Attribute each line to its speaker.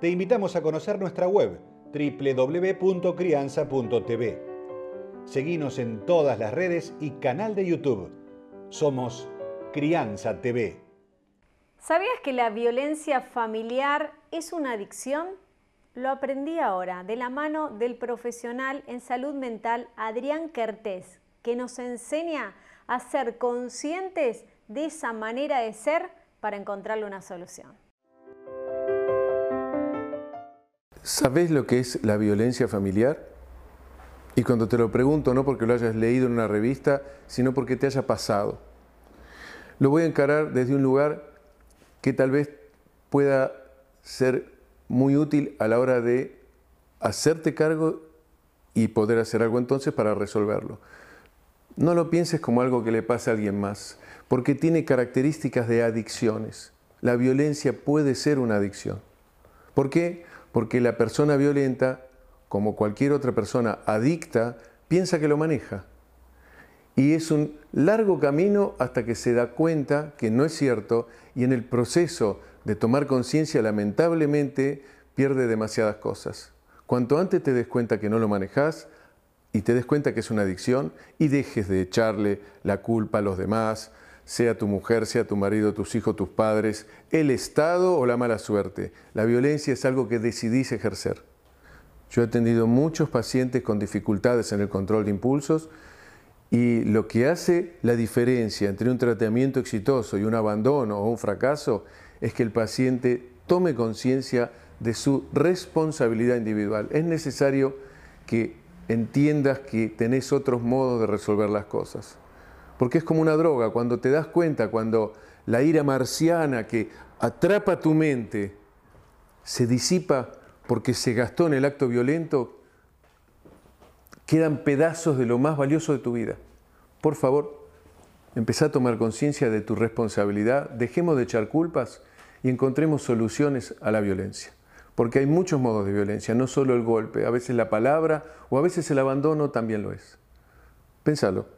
Speaker 1: te invitamos a conocer nuestra web www.crianza.tv. Seguimos en todas las redes y canal de YouTube. Somos Crianza TV.
Speaker 2: ¿Sabías que la violencia familiar es una adicción? Lo aprendí ahora de la mano del profesional en salud mental Adrián Kertés, que nos enseña a ser conscientes de esa manera de ser para encontrarle una solución.
Speaker 3: ¿Sabes lo que es la violencia familiar? Y cuando te lo pregunto, no porque lo hayas leído en una revista, sino porque te haya pasado. Lo voy a encarar desde un lugar que tal vez pueda ser muy útil a la hora de hacerte cargo y poder hacer algo entonces para resolverlo. No lo pienses como algo que le pasa a alguien más, porque tiene características de adicciones. La violencia puede ser una adicción. ¿Por qué? Porque la persona violenta, como cualquier otra persona adicta, piensa que lo maneja. Y es un largo camino hasta que se da cuenta que no es cierto y en el proceso de tomar conciencia lamentablemente pierde demasiadas cosas. Cuanto antes te des cuenta que no lo manejas y te des cuenta que es una adicción y dejes de echarle la culpa a los demás, sea tu mujer, sea tu marido, tus hijos, tus padres, el Estado o la mala suerte. La violencia es algo que decidís ejercer. Yo he atendido muchos pacientes con dificultades en el control de impulsos y lo que hace la diferencia entre un tratamiento exitoso y un abandono o un fracaso es que el paciente tome conciencia de su responsabilidad individual. Es necesario que entiendas que tenés otros modos de resolver las cosas porque es como una droga, cuando te das cuenta, cuando la ira marciana que atrapa tu mente se disipa porque se gastó en el acto violento, quedan pedazos de lo más valioso de tu vida. Por favor, empezá a tomar conciencia de tu responsabilidad, dejemos de echar culpas y encontremos soluciones a la violencia. Porque hay muchos modos de violencia, no solo el golpe, a veces la palabra o a veces el abandono también lo es. Pensalo.